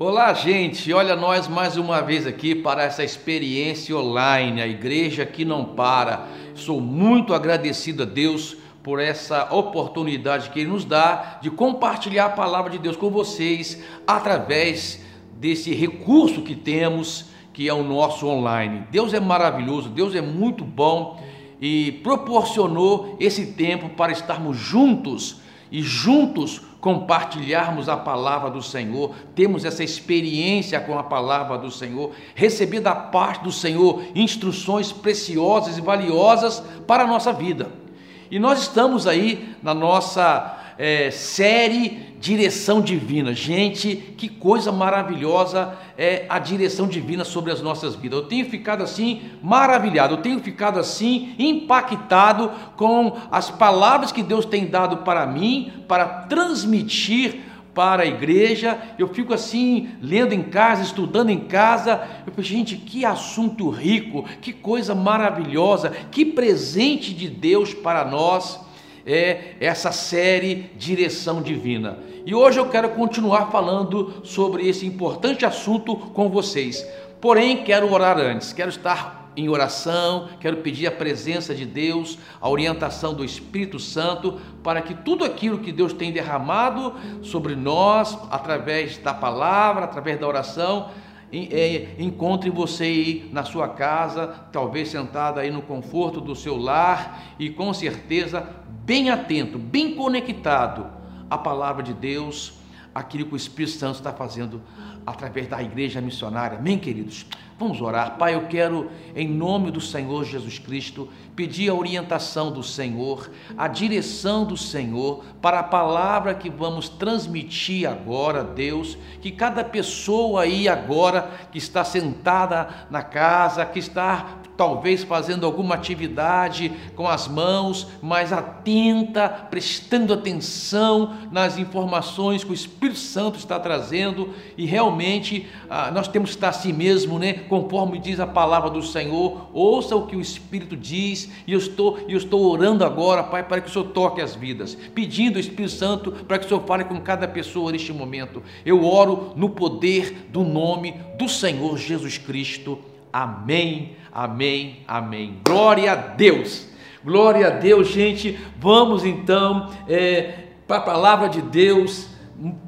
Olá, gente. Olha nós mais uma vez aqui para essa experiência online, a igreja que não para. Sou muito agradecido a Deus por essa oportunidade que ele nos dá de compartilhar a palavra de Deus com vocês através desse recurso que temos, que é o nosso online. Deus é maravilhoso, Deus é muito bom e proporcionou esse tempo para estarmos juntos e juntos compartilharmos a palavra do Senhor, temos essa experiência com a palavra do Senhor, receber da parte do Senhor instruções preciosas e valiosas para a nossa vida. E nós estamos aí na nossa é, série Direção Divina. Gente, que coisa maravilhosa é a direção divina sobre as nossas vidas. Eu tenho ficado assim maravilhado, eu tenho ficado assim impactado com as palavras que Deus tem dado para mim, para transmitir para a igreja, eu fico assim, lendo em casa, estudando em casa, eu fico, gente, que assunto rico, que coisa maravilhosa, que presente de Deus para nós é essa série Direção Divina. E hoje eu quero continuar falando sobre esse importante assunto com vocês. Porém, quero orar antes, quero estar em oração, quero pedir a presença de Deus, a orientação do Espírito Santo, para que tudo aquilo que Deus tem derramado sobre nós, através da palavra, através da oração, encontre você aí na sua casa, talvez sentado aí no conforto do seu lar e com certeza bem atento, bem conectado à palavra de Deus, aquilo que o Espírito Santo está fazendo através da igreja missionária. Amém, queridos? Vamos orar. Pai, eu quero, em nome do Senhor Jesus Cristo, pedir a orientação do Senhor, a direção do Senhor para a palavra que vamos transmitir agora, Deus. Que cada pessoa aí agora que está sentada na casa, que está talvez fazendo alguma atividade com as mãos, mas atenta, prestando atenção nas informações que o Espírito Santo está trazendo e realmente ah, nós temos que estar assim mesmo, né? Conforme diz a palavra do Senhor, ouça o que o Espírito diz e eu estou, eu estou orando agora, Pai, para que o Senhor toque as vidas, pedindo o Espírito Santo para que o Senhor fale com cada pessoa neste momento. Eu oro no poder do nome do Senhor Jesus Cristo. Amém, amém, amém. Glória a Deus, glória a Deus, gente. Vamos então é, para a palavra de Deus,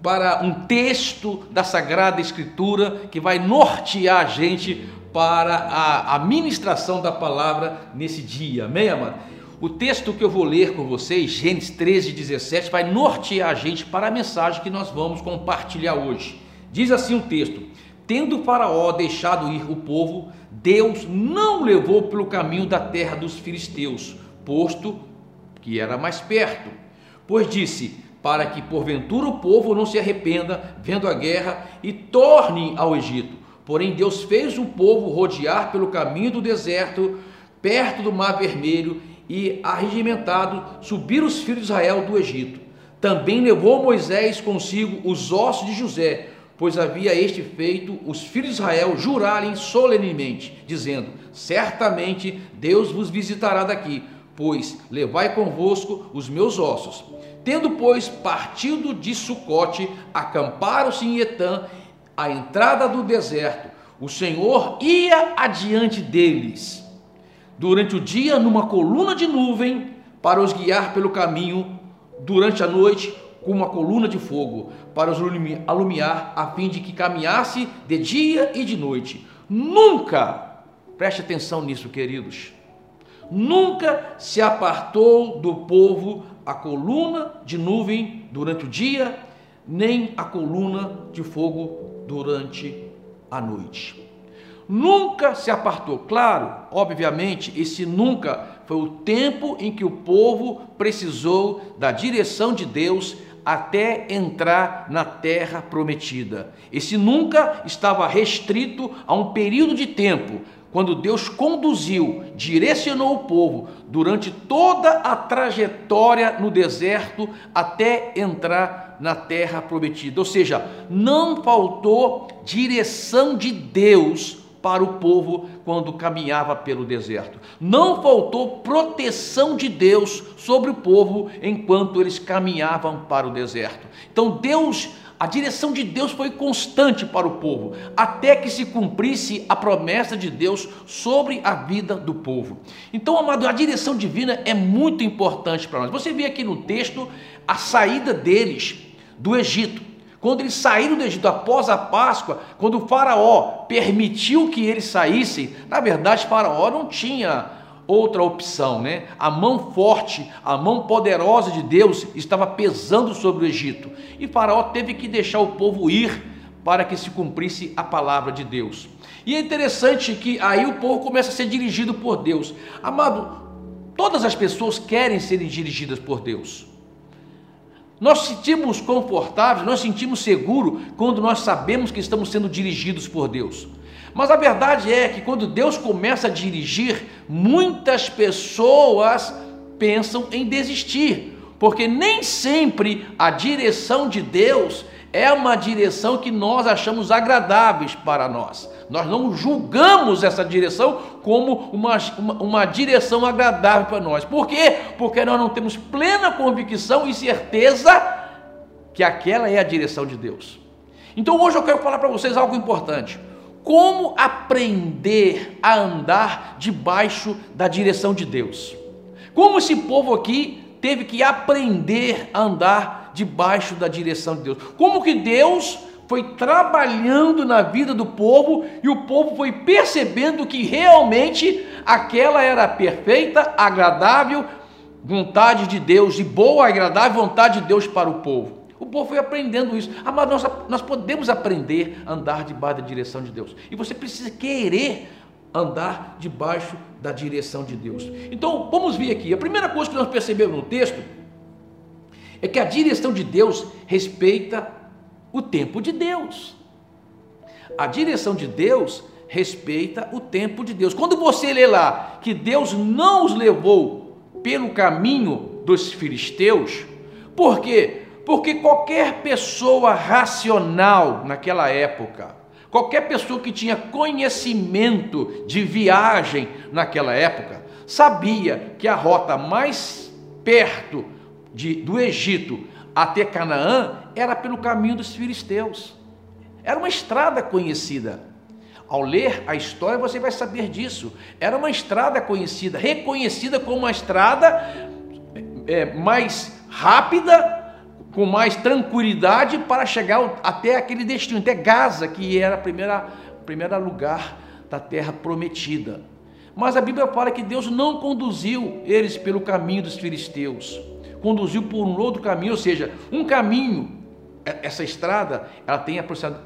para um texto da Sagrada Escritura que vai nortear a gente para a, a ministração da palavra nesse dia. Amém, amado? O texto que eu vou ler com vocês, Gênesis 13, 17, vai nortear a gente para a mensagem que nós vamos compartilhar hoje. Diz assim o texto: Tendo Faraó deixado ir o povo, Deus não levou pelo caminho da terra dos filisteus, posto que era mais perto. Pois disse: Para que porventura o povo não se arrependa, vendo a guerra, e torne ao Egito. Porém, Deus fez o povo rodear pelo caminho do deserto, perto do Mar Vermelho, e arregimentado subir os filhos de Israel do Egito. Também levou Moisés consigo os ossos de José, pois havia este feito os filhos de Israel jurarem solenemente, dizendo: Certamente Deus vos visitará daqui, pois levai convosco os meus ossos. Tendo, pois, partido de Sucote, acamparam-se em Etã, à entrada do deserto. O Senhor ia adiante deles, durante o dia, numa coluna de nuvem, para os guiar pelo caminho, durante a noite, com uma coluna de fogo para os alumiar, a fim de que caminhasse de dia e de noite. Nunca, preste atenção nisso, queridos, nunca se apartou do povo a coluna de nuvem durante o dia, nem a coluna de fogo durante a noite. Nunca se apartou. Claro, obviamente, esse nunca foi o tempo em que o povo precisou da direção de Deus até entrar na terra prometida. Esse nunca estava restrito a um período de tempo, quando Deus conduziu, direcionou o povo durante toda a trajetória no deserto até entrar na terra prometida. Ou seja, não faltou direção de Deus para o povo quando caminhava pelo deserto. Não faltou proteção de Deus sobre o povo enquanto eles caminhavam para o deserto. Então Deus a direção de Deus foi constante para o povo, até que se cumprisse a promessa de Deus sobre a vida do povo. Então, amado, a direção divina é muito importante para nós. Você vê aqui no texto a saída deles do Egito. Quando eles saíram do Egito após a Páscoa, quando o Faraó permitiu que eles saíssem, na verdade, Faraó não tinha outra opção, né? A mão forte, a mão poderosa de Deus estava pesando sobre o Egito. E Faraó teve que deixar o povo ir para que se cumprisse a palavra de Deus. E é interessante que aí o povo começa a ser dirigido por Deus. Amado, todas as pessoas querem serem dirigidas por Deus. Nós sentimos confortáveis, nós sentimos seguro quando nós sabemos que estamos sendo dirigidos por Deus. Mas a verdade é que quando Deus começa a dirigir, muitas pessoas pensam em desistir, porque nem sempre a direção de Deus é uma direção que nós achamos agradáveis para nós. Nós não julgamos essa direção como uma, uma, uma, direção agradável para nós. Por quê? Porque nós não temos plena convicção e certeza que aquela é a direção de Deus. Então hoje eu quero falar para vocês algo importante. Como aprender a andar debaixo da direção de Deus? Como esse povo aqui teve que aprender a andar debaixo da direção de Deus? Como que Deus foi trabalhando na vida do povo e o povo foi percebendo que realmente aquela era perfeita, agradável vontade de Deus, e boa, agradável vontade de Deus para o povo. O povo foi aprendendo isso. Amado, nós, nós podemos aprender a andar debaixo da direção de Deus. E você precisa querer andar debaixo da direção de Deus. Então, vamos ver aqui. A primeira coisa que nós percebemos no texto é que a direção de Deus respeita o tempo de Deus. A direção de Deus respeita o tempo de Deus. Quando você lê lá que Deus não os levou pelo caminho dos filisteus, por quê? Porque qualquer pessoa racional naquela época, qualquer pessoa que tinha conhecimento de viagem naquela época, sabia que a rota mais perto de, do Egito até Canaã era pelo caminho dos filisteus. Era uma estrada conhecida. Ao ler a história, você vai saber disso. Era uma estrada conhecida, reconhecida como uma estrada é, mais rápida com mais tranquilidade para chegar até aquele destino, até Gaza, que era o primeiro lugar da terra prometida. Mas a Bíblia fala que Deus não conduziu eles pelo caminho dos filisteus, conduziu por um outro caminho, ou seja, um caminho. Essa estrada ela tem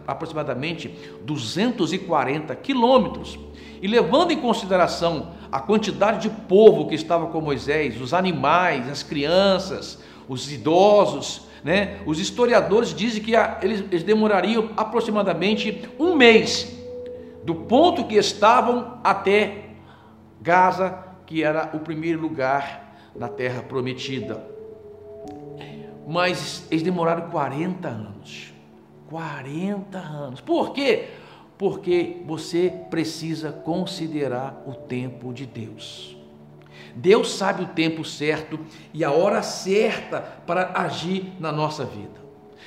aproximadamente 240 quilômetros. E levando em consideração a quantidade de povo que estava com Moisés, os animais, as crianças, os idosos, né? Os historiadores dizem que eles, eles demorariam aproximadamente um mês do ponto que estavam até Gaza, que era o primeiro lugar na terra prometida. Mas eles demoraram 40 anos. 40 anos. Por quê? Porque você precisa considerar o tempo de Deus. Deus sabe o tempo certo e a hora certa para agir na nossa vida.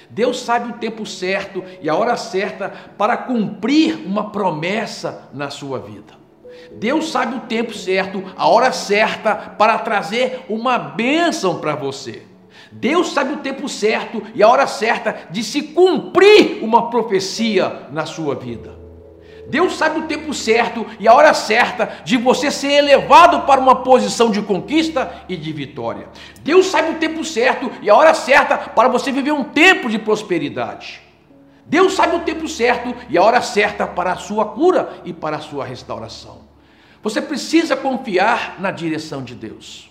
Deus sabe o tempo certo e a hora certa para cumprir uma promessa na sua vida. Deus sabe o tempo certo, a hora certa para trazer uma bênção para você. Deus sabe o tempo certo e a hora certa de se cumprir uma profecia na sua vida. Deus sabe o tempo certo e a hora certa de você ser elevado para uma posição de conquista e de vitória. Deus sabe o tempo certo e a hora certa para você viver um tempo de prosperidade. Deus sabe o tempo certo e a hora certa para a sua cura e para a sua restauração. Você precisa confiar na direção de Deus.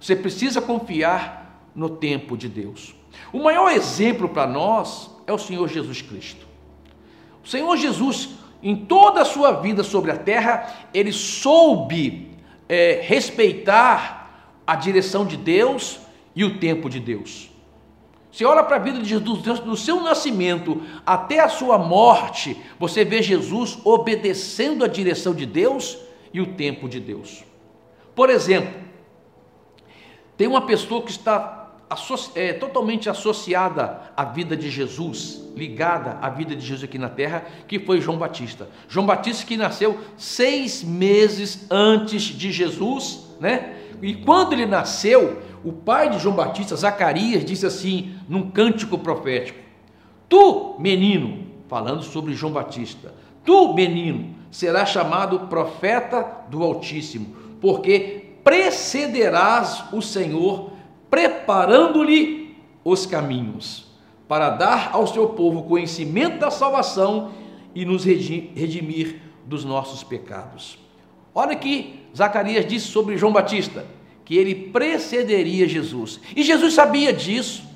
Você precisa confiar no tempo de Deus. O maior exemplo para nós é o Senhor Jesus Cristo. O Senhor Jesus em toda a sua vida sobre a terra, ele soube é, respeitar a direção de Deus e o tempo de Deus. Você olha para a vida de Jesus, do seu nascimento até a sua morte, você vê Jesus obedecendo a direção de Deus e o tempo de Deus. Por exemplo, tem uma pessoa que está é, totalmente associada à vida de Jesus, ligada à vida de Jesus aqui na terra, que foi João Batista. João Batista que nasceu seis meses antes de Jesus, né? E quando ele nasceu, o pai de João Batista, Zacarias, disse assim, num cântico profético: Tu, menino, falando sobre João Batista, tu, menino, serás chamado profeta do Altíssimo, porque precederás o Senhor preparando-lhe os caminhos, para dar ao seu povo conhecimento da salvação e nos redimir dos nossos pecados. Olha que Zacarias disse sobre João Batista, que ele precederia Jesus. E Jesus sabia disso.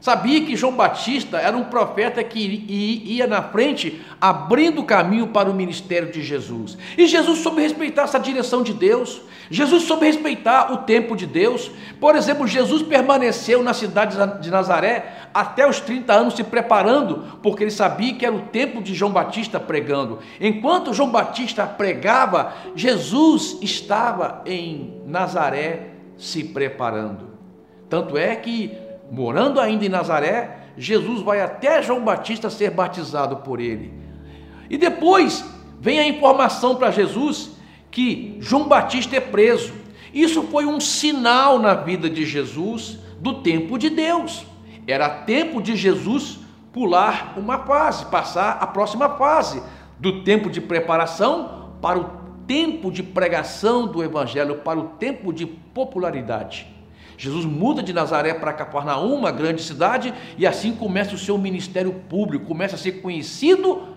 Sabia que João Batista era um profeta que ia na frente, abrindo caminho para o ministério de Jesus. E Jesus soube respeitar essa direção de Deus. Jesus soube respeitar o tempo de Deus. Por exemplo, Jesus permaneceu na cidade de Nazaré até os 30 anos se preparando, porque ele sabia que era o tempo de João Batista pregando. Enquanto João Batista pregava, Jesus estava em Nazaré se preparando. Tanto é que morando ainda em Nazaré, Jesus vai até João Batista ser batizado por ele. E depois vem a informação para Jesus que João Batista é preso. Isso foi um sinal na vida de Jesus do tempo de Deus. Era tempo de Jesus pular uma fase, passar a próxima fase do tempo de preparação para o tempo de pregação do evangelho, para o tempo de popularidade. Jesus muda de Nazaré para Cafarnaum, uma grande cidade, e assim começa o seu ministério público, começa a ser conhecido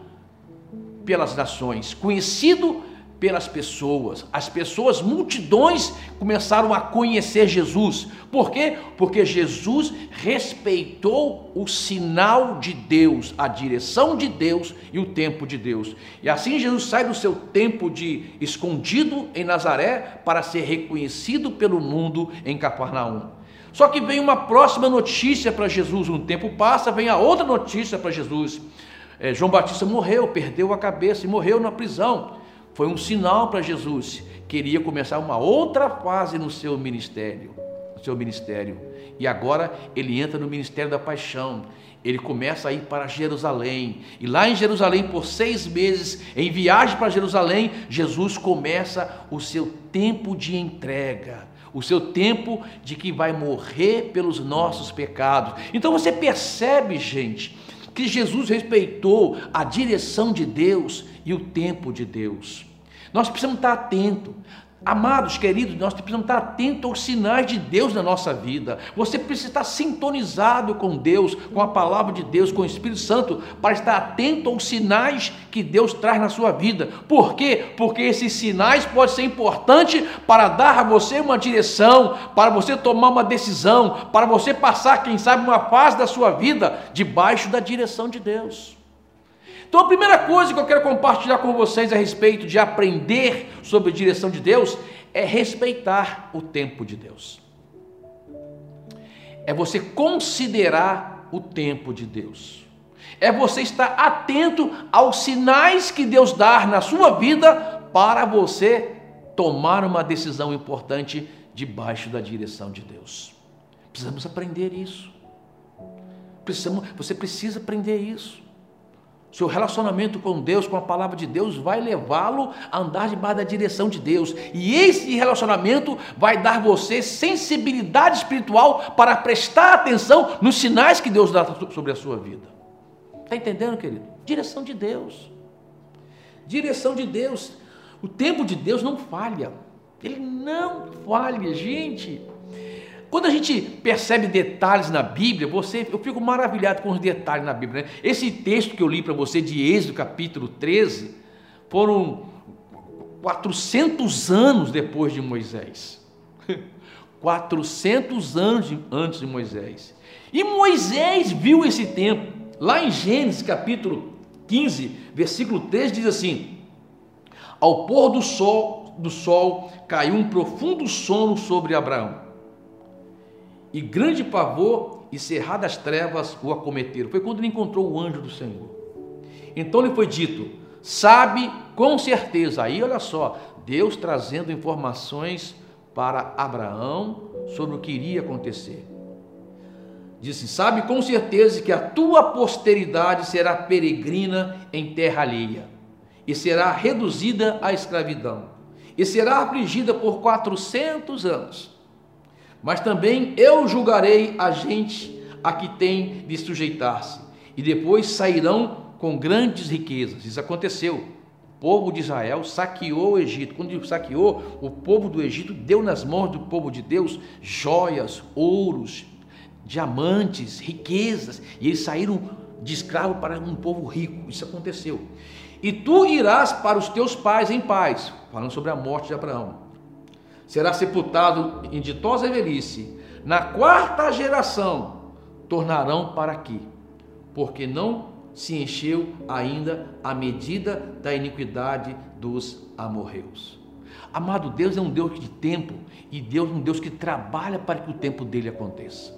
pelas nações, conhecido pelas pessoas. As pessoas, multidões, começaram a conhecer Jesus. Por quê? Porque Jesus respeitou o sinal de Deus, a direção de Deus e o tempo de Deus. E assim Jesus sai do seu tempo de escondido em Nazaré para ser reconhecido pelo mundo em Cafarnaum. Só que vem uma próxima notícia para Jesus. Um tempo passa, vem a outra notícia para Jesus. É, João Batista morreu, perdeu a cabeça e morreu na prisão. Foi um sinal para Jesus que iria começar uma outra fase no seu ministério, no seu ministério. E agora ele entra no ministério da paixão. Ele começa a ir para Jerusalém. E lá em Jerusalém, por seis meses, em viagem para Jerusalém, Jesus começa o seu tempo de entrega o seu tempo de que vai morrer pelos nossos pecados. Então você percebe, gente, que Jesus respeitou a direção de Deus e o tempo de Deus. Nós precisamos estar atentos. Amados, queridos, nós precisamos estar atentos aos sinais de Deus na nossa vida. Você precisa estar sintonizado com Deus, com a palavra de Deus, com o Espírito Santo, para estar atento aos sinais que Deus traz na sua vida. Por quê? Porque esses sinais podem ser importantes para dar a você uma direção, para você tomar uma decisão, para você passar, quem sabe, uma fase da sua vida debaixo da direção de Deus. Então a primeira coisa que eu quero compartilhar com vocês a respeito de aprender sobre a direção de Deus é respeitar o tempo de Deus. É você considerar o tempo de Deus. É você estar atento aos sinais que Deus dá na sua vida para você tomar uma decisão importante debaixo da direção de Deus. Precisamos aprender isso. Precisamos, você precisa aprender isso. Seu relacionamento com Deus, com a palavra de Deus, vai levá-lo a andar debaixo da direção de Deus. E esse relacionamento vai dar você sensibilidade espiritual para prestar atenção nos sinais que Deus dá sobre a sua vida. Está entendendo, querido? Direção de Deus. Direção de Deus. O tempo de Deus não falha. Ele não falha, gente. Quando a gente percebe detalhes na Bíblia, você, eu fico maravilhado com os detalhes na Bíblia. Né? Esse texto que eu li para você de Êxodo, capítulo 13, foram 400 anos depois de Moisés. 400 anos antes de Moisés. E Moisés viu esse tempo. Lá em Gênesis capítulo 15, versículo 3 diz assim: Ao pôr do sol, do sol caiu um profundo sono sobre Abraão e grande pavor e cerradas trevas o acometeram. Foi quando ele encontrou o anjo do Senhor. Então lhe foi dito: sabe com certeza. Aí olha só, Deus trazendo informações para Abraão sobre o que iria acontecer. Disse: Sabe com certeza que a tua posteridade será peregrina em terra alheia, e será reduzida à escravidão, e será afligida por quatrocentos anos. Mas também eu julgarei a gente a que tem de sujeitar-se, e depois sairão com grandes riquezas. Isso aconteceu. O povo de Israel saqueou o Egito. Quando saqueou, o povo do Egito deu nas mãos do povo de Deus joias, ouros, diamantes, riquezas, e eles saíram de escravo para um povo rico. Isso aconteceu. E tu irás para os teus pais em paz, falando sobre a morte de Abraão. Será sepultado em ditosa velhice. Na quarta geração tornarão para aqui, porque não se encheu ainda a medida da iniquidade dos amorreus. Amado Deus é um Deus de tempo e Deus é um Deus que trabalha para que o tempo dele aconteça.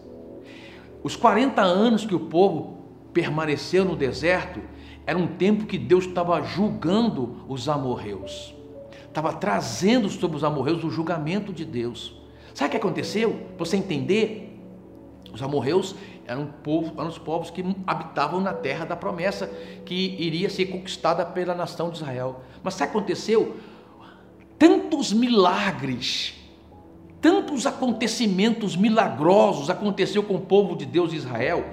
Os 40 anos que o povo permaneceu no deserto era um tempo que Deus estava julgando os amorreus, estava trazendo sobre os amorreus o julgamento de Deus. Sabe o que aconteceu? Você entender, os amorreus eram, povo, eram os povos que habitavam na terra da promessa que iria ser conquistada pela nação de Israel. Mas sabe o que aconteceu? Tantos milagres tantos acontecimentos milagrosos aconteceu com o povo de Deus de Israel,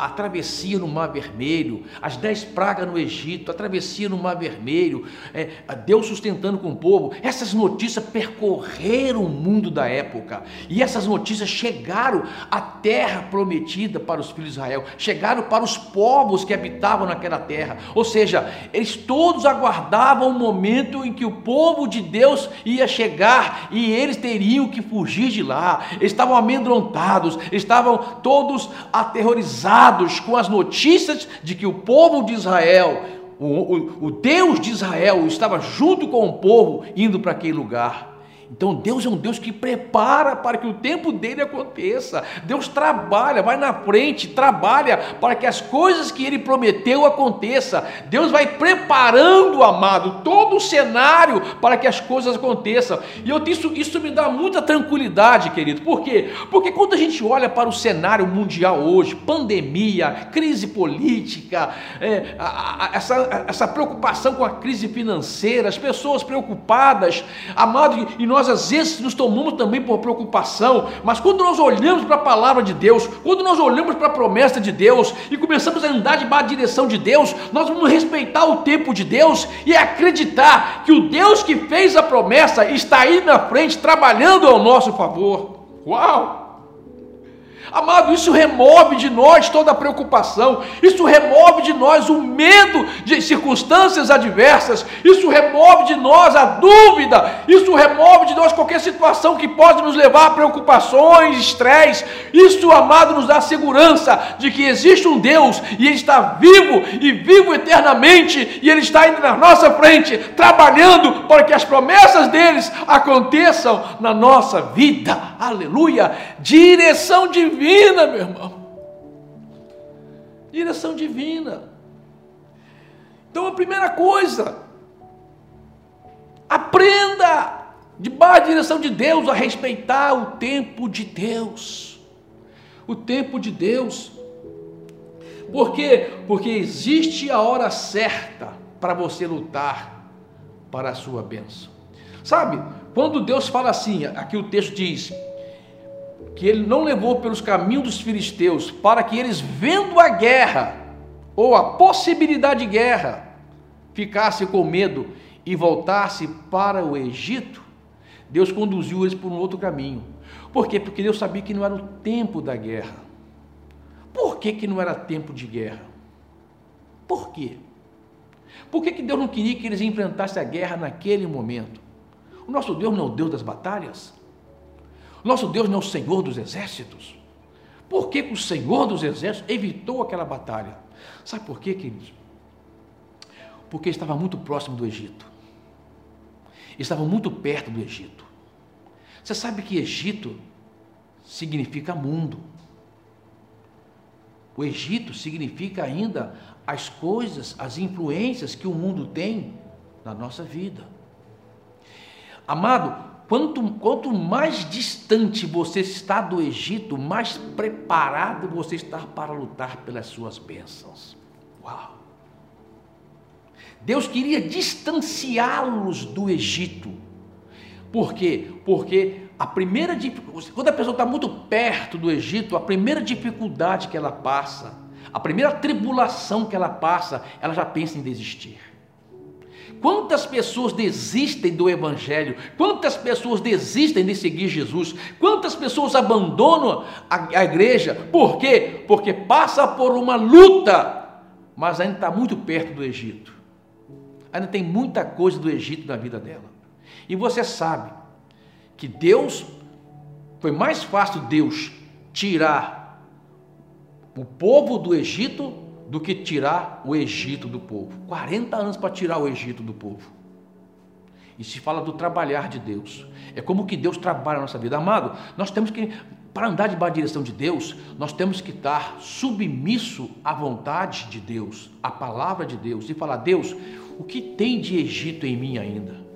a travessia no Mar Vermelho, as dez pragas no Egito, a travessia no Mar Vermelho, é, Deus sustentando com o povo. Essas notícias percorreram o mundo da época e essas notícias chegaram à terra prometida para os filhos de Israel, chegaram para os povos que habitavam naquela terra. Ou seja, eles todos aguardavam o momento em que o povo de Deus ia chegar e eles teriam que fugir de lá. Eles estavam amedrontados, estavam todos aterrorizados com as notícias de que o povo de Israel, o, o, o Deus de Israel, estava junto com o povo indo para aquele lugar. Então Deus é um Deus que prepara para que o tempo dele aconteça. Deus trabalha, vai na frente, trabalha para que as coisas que ele prometeu aconteça. Deus vai preparando, amado, todo o cenário para que as coisas aconteçam. E eu isso, isso me dá muita tranquilidade, querido. Por quê? Porque quando a gente olha para o cenário mundial hoje, pandemia, crise política, é, a, a, essa, essa preocupação com a crise financeira, as pessoas preocupadas, amado, e nós nós às vezes nos tomamos também por preocupação, mas quando nós olhamos para a palavra de Deus, quando nós olhamos para a promessa de Deus e começamos a andar debaixo da direção de Deus, nós vamos respeitar o tempo de Deus e acreditar que o Deus que fez a promessa está aí na frente trabalhando ao nosso favor. Uau! Amado, isso remove de nós toda a preocupação, isso remove de nós o medo de circunstâncias adversas, isso remove de nós a dúvida, isso remove de nós qualquer situação que pode nos levar a preocupações, estresse. Isso, amado, nos dá segurança de que existe um Deus e Ele está vivo e vivo eternamente, e Ele está indo na nossa frente, trabalhando para que as promessas deles aconteçam na nossa vida. Aleluia! Direção divina divina, meu irmão. Direção divina. Então a primeira coisa, aprenda, debaixo da direção de Deus, a respeitar o tempo de Deus. O tempo de Deus. Por quê? Porque existe a hora certa para você lutar para a sua bênção. Sabe, quando Deus fala assim, aqui o texto diz: que ele não levou pelos caminhos dos filisteus, para que eles, vendo a guerra, ou a possibilidade de guerra, ficassem com medo e voltassem para o Egito, Deus conduziu eles por um outro caminho. Por quê? Porque Deus sabia que não era o tempo da guerra. Por que, que não era tempo de guerra? Por quê? Por que, que Deus não queria que eles enfrentassem a guerra naquele momento? O nosso Deus não é o Deus das batalhas? Nosso Deus não é o Senhor dos exércitos. Por que, o Senhor dos exércitos evitou aquela batalha? Sabe por quê, queridos? Porque estava muito próximo do Egito. Estava muito perto do Egito. Você sabe que Egito significa mundo. O Egito significa ainda as coisas, as influências que o mundo tem na nossa vida. Amado, Quanto, quanto mais distante você está do Egito, mais preparado você está para lutar pelas suas bênçãos. Uau! Deus queria distanciá-los do Egito. Por quê? Porque a primeira quando a pessoa está muito perto do Egito, a primeira dificuldade que ela passa, a primeira tribulação que ela passa, ela já pensa em desistir. Quantas pessoas desistem do Evangelho? Quantas pessoas desistem de seguir Jesus? Quantas pessoas abandonam a, a igreja? Por quê? Porque passa por uma luta, mas ainda está muito perto do Egito. Ainda tem muita coisa do Egito na vida dela. E você sabe que Deus, foi mais fácil Deus tirar o povo do Egito do que tirar o Egito do povo. 40 anos para tirar o Egito do povo. E se fala do trabalhar de Deus. É como que Deus trabalha na nossa vida. Amado, nós temos que, para andar debaixo da direção de Deus, nós temos que estar submisso à vontade de Deus, à palavra de Deus, e falar: Deus, o que tem de Egito em mim ainda?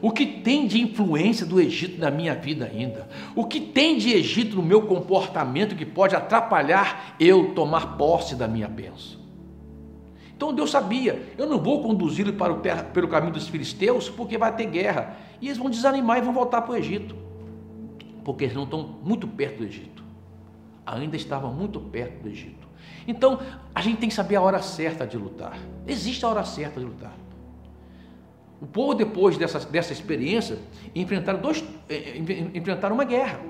O que tem de influência do Egito na minha vida ainda? O que tem de Egito no meu comportamento que pode atrapalhar eu tomar posse da minha bênção? Então Deus sabia, eu não vou conduzi-lo para o pelo caminho dos filisteus, porque vai ter guerra. E eles vão desanimar e vão voltar para o Egito. Porque eles não estão muito perto do Egito. Ainda estavam muito perto do Egito. Então, a gente tem que saber a hora certa de lutar. Existe a hora certa de lutar. O povo, depois dessa, dessa experiência, enfrentaram, dois, eh, eh, enfrentaram uma guerra.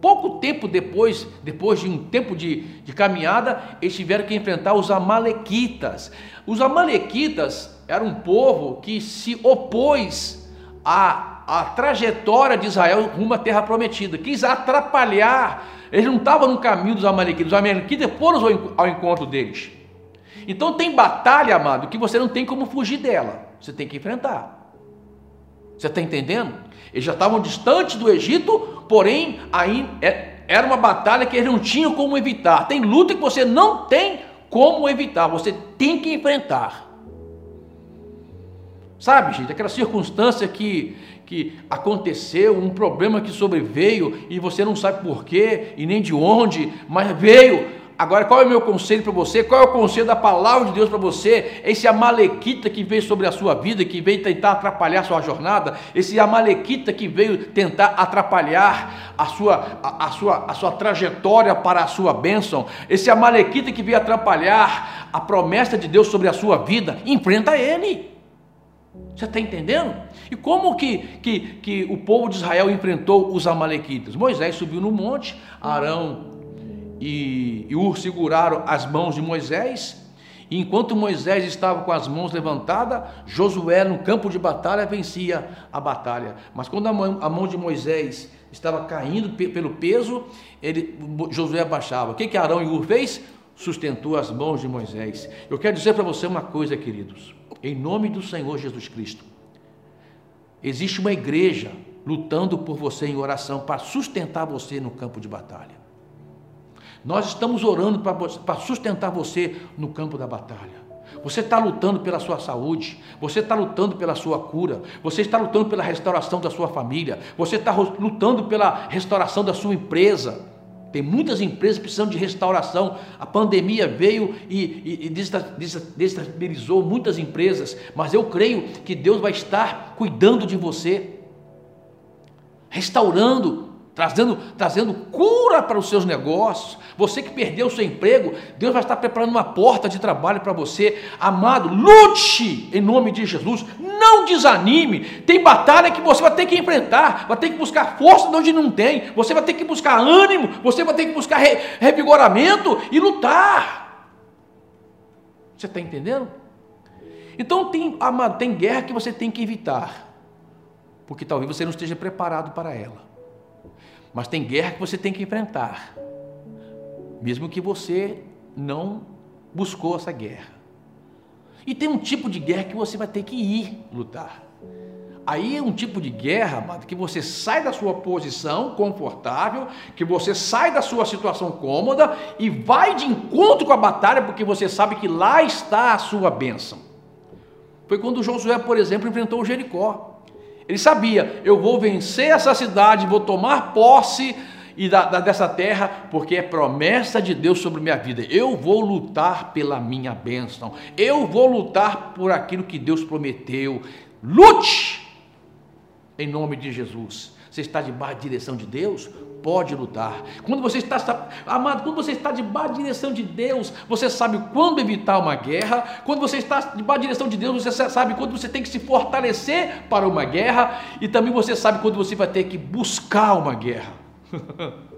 Pouco tempo depois, depois de um tempo de, de caminhada, eles tiveram que enfrentar os Amalequitas. Os Amalequitas eram um povo que se opôs à, à trajetória de Israel rumo à terra prometida, quis atrapalhar. Eles não estavam no caminho dos Amalequitas, os Amalequitas foram ao encontro deles. Então tem batalha, amado, que você não tem como fugir dela, você tem que enfrentar. Você está entendendo? Eles já estavam distantes do Egito, porém aí é, era uma batalha que eles não tinham como evitar. Tem luta que você não tem como evitar, você tem que enfrentar. Sabe, gente, aquela circunstância que, que aconteceu, um problema que sobreveio e você não sabe porquê e nem de onde, mas veio. Agora, qual é o meu conselho para você? Qual é o conselho da palavra de Deus para você? Esse amalequita que veio sobre a sua vida, que veio tentar atrapalhar a sua jornada, esse amalequita que veio tentar atrapalhar a sua, a, a sua, a sua trajetória para a sua bênção, esse amalequita que veio atrapalhar a promessa de Deus sobre a sua vida, enfrenta ele. Você está entendendo? E como que, que, que o povo de Israel enfrentou os amalequitas? Moisés subiu no monte, Arão e, e Ur seguraram as mãos de Moisés. E enquanto Moisés estava com as mãos levantadas, Josué no campo de batalha vencia a batalha. Mas quando a mão, a mão de Moisés estava caindo pelo peso, ele, Josué abaixava. O que, que Arão e Ur fez? Sustentou as mãos de Moisés. Eu quero dizer para você uma coisa, queridos. Em nome do Senhor Jesus Cristo, existe uma igreja lutando por você em oração para sustentar você no campo de batalha. Nós estamos orando para sustentar você no campo da batalha. Você está lutando pela sua saúde, você está lutando pela sua cura, você está lutando pela restauração da sua família, você está lutando pela restauração da sua empresa. Tem muitas empresas precisando de restauração. A pandemia veio e, e, e desestabilizou muitas empresas, mas eu creio que Deus vai estar cuidando de você, restaurando trazendo, trazendo cura para os seus negócios. Você que perdeu o seu emprego, Deus vai estar preparando uma porta de trabalho para você. Amado, lute em nome de Jesus. Não desanime. Tem batalha que você vai ter que enfrentar, vai ter que buscar força de onde não tem. Você vai ter que buscar ânimo, você vai ter que buscar re, revigoramento e lutar. Você está entendendo? Então tem, amado, tem guerra que você tem que evitar, porque talvez você não esteja preparado para ela. Mas tem guerra que você tem que enfrentar, mesmo que você não buscou essa guerra. E tem um tipo de guerra que você vai ter que ir lutar. Aí é um tipo de guerra, amado, que você sai da sua posição confortável, que você sai da sua situação cômoda e vai de encontro com a batalha, porque você sabe que lá está a sua bênção. Foi quando Josué, por exemplo, enfrentou o Jericó. Ele sabia, eu vou vencer essa cidade, vou tomar posse e da, da, dessa terra, porque é promessa de Deus sobre minha vida. Eu vou lutar pela minha bênção. Eu vou lutar por aquilo que Deus prometeu. Lute em nome de Jesus. Você está debaixo da direção de Deus? Pode lutar. Quando você está, amado, quando você está debaixo da direção de Deus, você sabe quando evitar uma guerra. Quando você está debaixo da direção de Deus, você sabe quando você tem que se fortalecer para uma guerra. E também você sabe quando você vai ter que buscar uma guerra.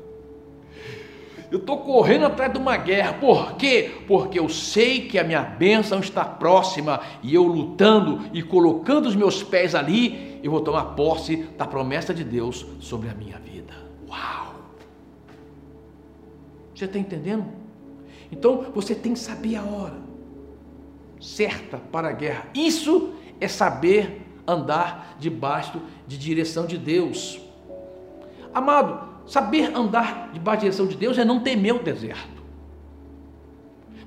Eu estou correndo atrás de uma guerra. Por quê? Porque eu sei que a minha bênção está próxima e eu lutando e colocando os meus pés ali, eu vou tomar posse da promessa de Deus sobre a minha vida. Uau! Você está entendendo? Então você tem que saber a hora certa para a guerra. Isso é saber andar debaixo de direção de Deus. Amado, Saber andar debaixo da direção de Deus é não temer o deserto.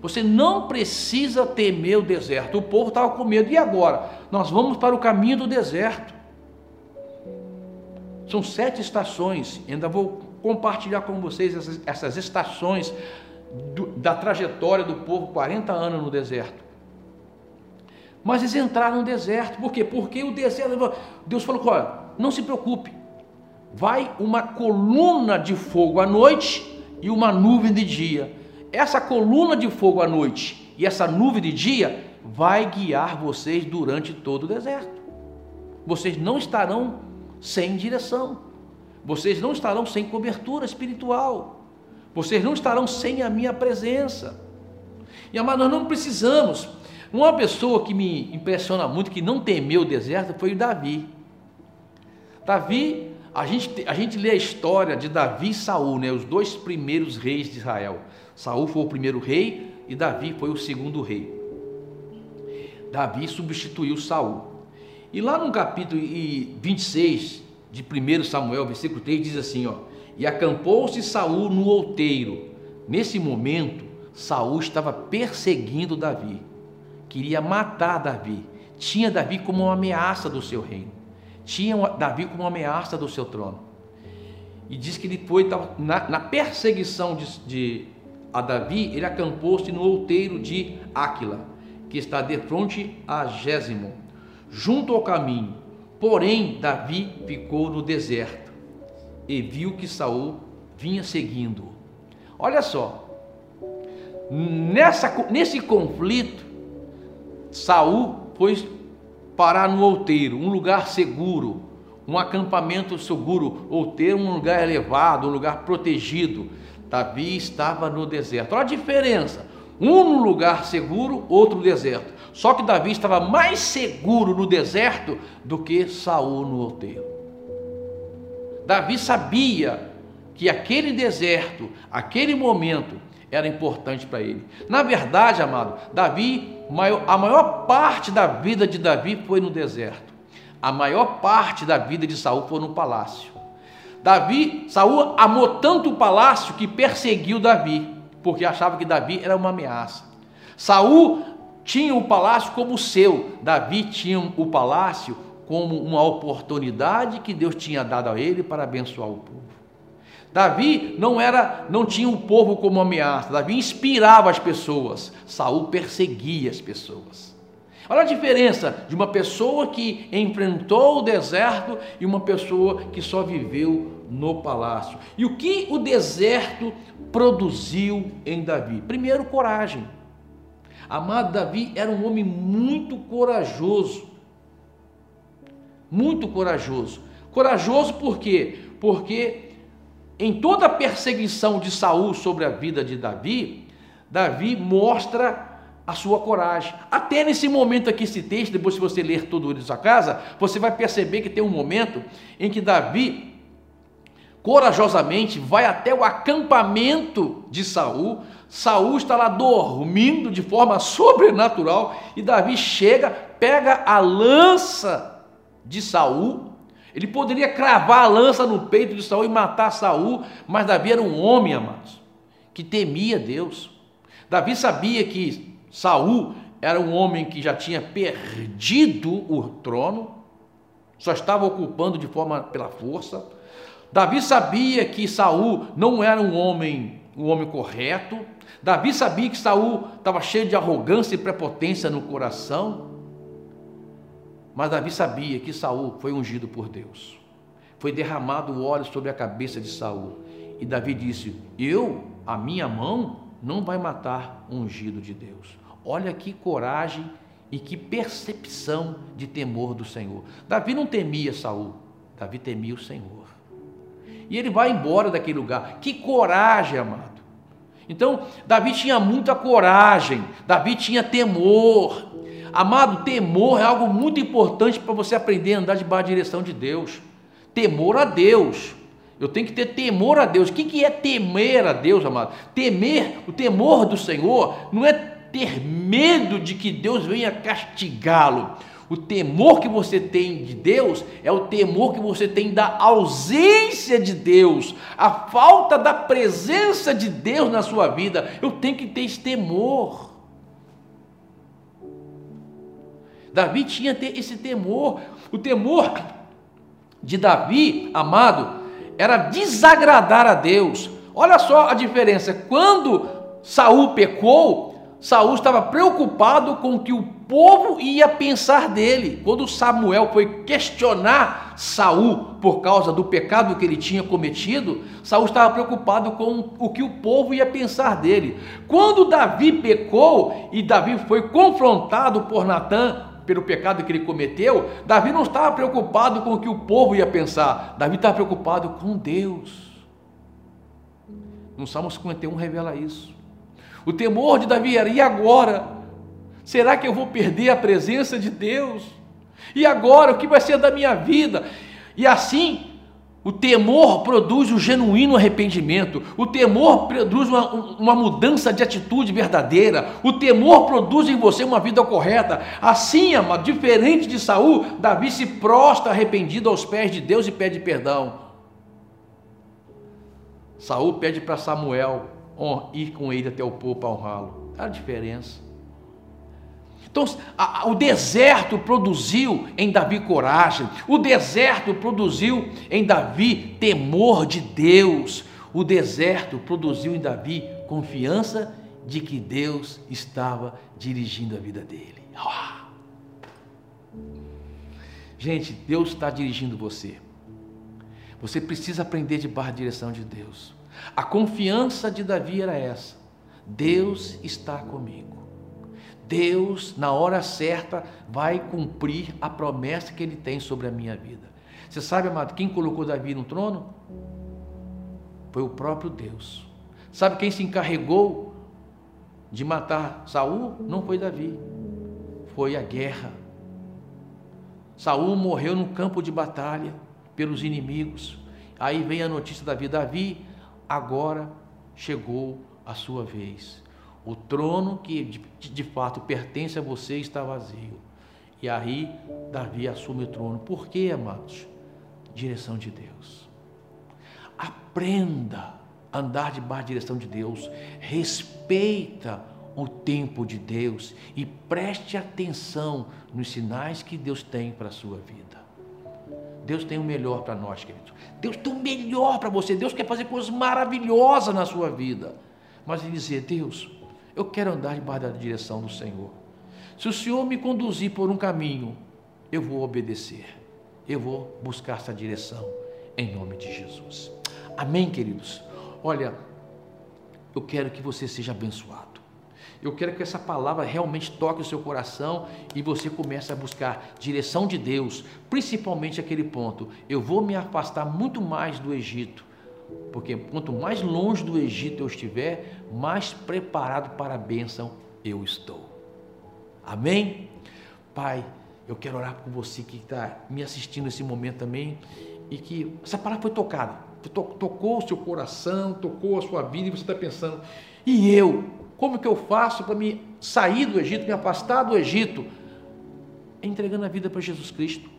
Você não precisa temer o deserto. O povo estava com medo. E agora? Nós vamos para o caminho do deserto. São sete estações. Ainda vou compartilhar com vocês essas, essas estações do, da trajetória do povo 40 anos no deserto. Mas eles entraram no deserto. Por quê? Porque o deserto. Deus falou: olha, não se preocupe vai uma coluna de fogo à noite e uma nuvem de dia. Essa coluna de fogo à noite e essa nuvem de dia vai guiar vocês durante todo o deserto. Vocês não estarão sem direção. Vocês não estarão sem cobertura espiritual. Vocês não estarão sem a minha presença. E amado, nós não precisamos. Uma pessoa que me impressiona muito, que não temeu o deserto, foi o Davi. Davi a gente, a gente lê a história de Davi e Saul, né, os dois primeiros reis de Israel. Saul foi o primeiro rei e Davi foi o segundo rei. Davi substituiu Saul. E lá no capítulo 26 de 1 Samuel, versículo 3, diz assim, ó: "E acampou-se Saul no outeiro. Nesse momento, Saul estava perseguindo Davi. Queria matar Davi. Tinha Davi como uma ameaça do seu reino tinha Davi como uma ameaça do seu trono. E diz que ele foi na, na perseguição de, de, a Davi, ele acampou-se no outeiro de Áquila, que está de frente a Gésimo, junto ao caminho. Porém, Davi ficou no deserto e viu que Saul vinha seguindo. Olha só, nessa, nesse conflito, Saul foi parar no outeiro, um lugar seguro, um acampamento seguro, outeiro, um lugar elevado, um lugar protegido. Davi estava no deserto. Olha a diferença. Um no lugar seguro, outro no deserto. Só que Davi estava mais seguro no deserto do que Saul no outeiro. Davi sabia que aquele deserto, aquele momento, era importante para ele. Na verdade, amado, Davi, a maior parte da vida de Davi foi no deserto. A maior parte da vida de Saul foi no palácio. Davi, Saul amou tanto o palácio que perseguiu Davi, porque achava que Davi era uma ameaça. Saul tinha o palácio como seu, Davi tinha o palácio como uma oportunidade que Deus tinha dado a ele para abençoar o povo. Davi não era, não tinha o povo como ameaça. Davi inspirava as pessoas. Saul perseguia as pessoas. Olha a diferença de uma pessoa que enfrentou o deserto e uma pessoa que só viveu no palácio. E o que o deserto produziu em Davi? Primeiro, coragem. Amado Davi era um homem muito corajoso. Muito corajoso. Corajoso por quê? Porque em toda a perseguição de Saul sobre a vida de Davi, Davi mostra a sua coragem. Até nesse momento aqui, esse texto, depois se você ler tudo isso a casa, você vai perceber que tem um momento em que Davi corajosamente vai até o acampamento de Saul. Saul está lá dormindo de forma sobrenatural e Davi chega, pega a lança de Saul ele poderia cravar a lança no peito de Saul e matar Saul, mas Davi era um homem, amados, que temia Deus. Davi sabia que Saul era um homem que já tinha perdido o trono, só estava ocupando de forma pela força. Davi sabia que Saul não era um homem, um homem correto. Davi sabia que Saul estava cheio de arrogância e prepotência no coração. Mas Davi sabia que Saul foi ungido por Deus. Foi derramado o óleo sobre a cabeça de Saul. E Davi disse: Eu, a minha mão, não vai matar o ungido de Deus. Olha que coragem e que percepção de temor do Senhor. Davi não temia Saul, Davi temia o Senhor. E ele vai embora daquele lugar. Que coragem, amado. Então, Davi tinha muita coragem, Davi tinha temor. Amado, temor é algo muito importante para você aprender a andar debaixo da direção de Deus. Temor a Deus. Eu tenho que ter temor a Deus. O que é temer a Deus, amado? Temer, o temor do Senhor, não é ter medo de que Deus venha castigá-lo. O temor que você tem de Deus é o temor que você tem da ausência de Deus, a falta da presença de Deus na sua vida. Eu tenho que ter esse temor. Davi tinha esse temor. O temor de Davi, amado, era desagradar a Deus. Olha só a diferença. Quando Saul pecou, Saul estava preocupado com o que o povo ia pensar dele. Quando Samuel foi questionar Saul por causa do pecado que ele tinha cometido, Saul estava preocupado com o que o povo ia pensar dele. Quando Davi pecou e Davi foi confrontado por Natã pelo pecado que ele cometeu, Davi não estava preocupado com o que o povo ia pensar, Davi estava preocupado com Deus. No Salmo 51 revela isso. O temor de Davi era: e agora? Será que eu vou perder a presença de Deus? E agora? O que vai ser da minha vida? E assim, o temor produz o genuíno arrependimento, o temor produz uma, uma, mudança de atitude verdadeira, o temor produz em você uma vida correta. Assim, amado, diferente de Saul, Davi se prostra arrependido aos pés de Deus e pede perdão. Saul pede para Samuel ir com ele até o povo para honrá-lo. A diferença. Então, a, a, o deserto produziu em Davi coragem, o deserto produziu em Davi temor de Deus, o deserto produziu em Davi confiança de que Deus estava dirigindo a vida dele. Gente, Deus está dirigindo você. Você precisa aprender debaixo da direção de Deus. A confiança de Davi era essa: Deus está comigo. Deus, na hora certa, vai cumprir a promessa que Ele tem sobre a minha vida. Você sabe, amado, quem colocou Davi no trono? Foi o próprio Deus. Sabe quem se encarregou de matar Saul? Não foi Davi, foi a guerra. Saul morreu no campo de batalha pelos inimigos. Aí vem a notícia da vida: Davi, agora chegou a sua vez. O trono que de, de fato pertence a você está vazio. E aí Davi assume o trono. Por quê, amados? Direção de Deus. Aprenda a andar debaixo da direção de Deus. Respeita o tempo de Deus e preste atenção nos sinais que Deus tem para a sua vida. Deus tem o melhor para nós, queridos. Deus tem o melhor para você. Deus quer fazer coisas maravilhosas na sua vida. Mas ele dizer, Deus, eu quero andar debaixo da direção do Senhor. Se o Senhor me conduzir por um caminho, eu vou obedecer. Eu vou buscar essa direção em nome de Jesus. Amém, queridos? Olha, eu quero que você seja abençoado. Eu quero que essa palavra realmente toque o seu coração e você comece a buscar direção de Deus, principalmente aquele ponto. Eu vou me afastar muito mais do Egito porque quanto mais longe do Egito eu estiver, mais preparado para a bênção eu estou. Amém? Pai, eu quero orar por você que está me assistindo nesse momento também e que essa palavra foi tocada, tocou o seu coração, tocou a sua vida e você está pensando, e eu? Como que eu faço para me sair do Egito, me afastar do Egito? Entregando a vida para Jesus Cristo.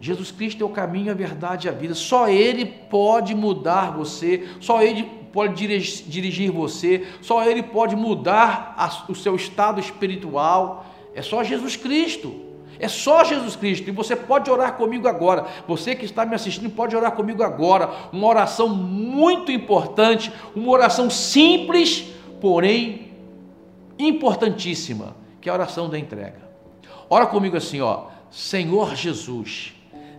Jesus Cristo é o caminho, a verdade e a vida. Só Ele pode mudar você, só Ele pode dirigir você, só Ele pode mudar o seu estado espiritual. É só Jesus Cristo. É só Jesus Cristo. E você pode orar comigo agora. Você que está me assistindo pode orar comigo agora. Uma oração muito importante, uma oração simples, porém importantíssima, que é a oração da entrega. Ora comigo assim, ó: Senhor Jesus,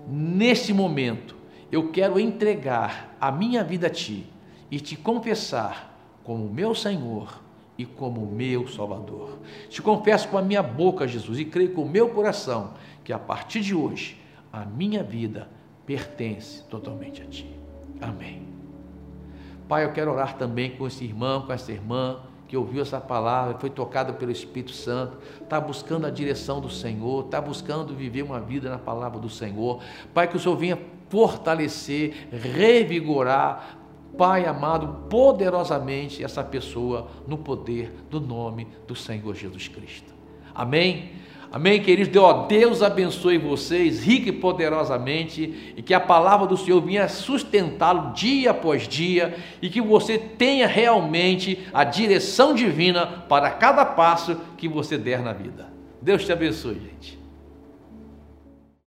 nesse momento eu quero entregar a minha vida a ti e te confessar como meu Senhor e como meu Salvador. Te confesso com a minha boca, Jesus, e creio com o meu coração que a partir de hoje a minha vida pertence totalmente a Ti. Amém. Pai, eu quero orar também com esse irmão, com essa irmã que ouviu essa palavra, foi tocada pelo Espírito Santo, está buscando a direção do Senhor, está buscando viver uma vida na palavra do Senhor. Pai, que o Senhor venha fortalecer, revigorar, Pai amado, poderosamente essa pessoa no poder do nome do Senhor Jesus Cristo. Amém? Amém, queridos? Deus abençoe vocês rica e poderosamente e que a palavra do Senhor venha sustentá-lo dia após dia e que você tenha realmente a direção divina para cada passo que você der na vida. Deus te abençoe, gente.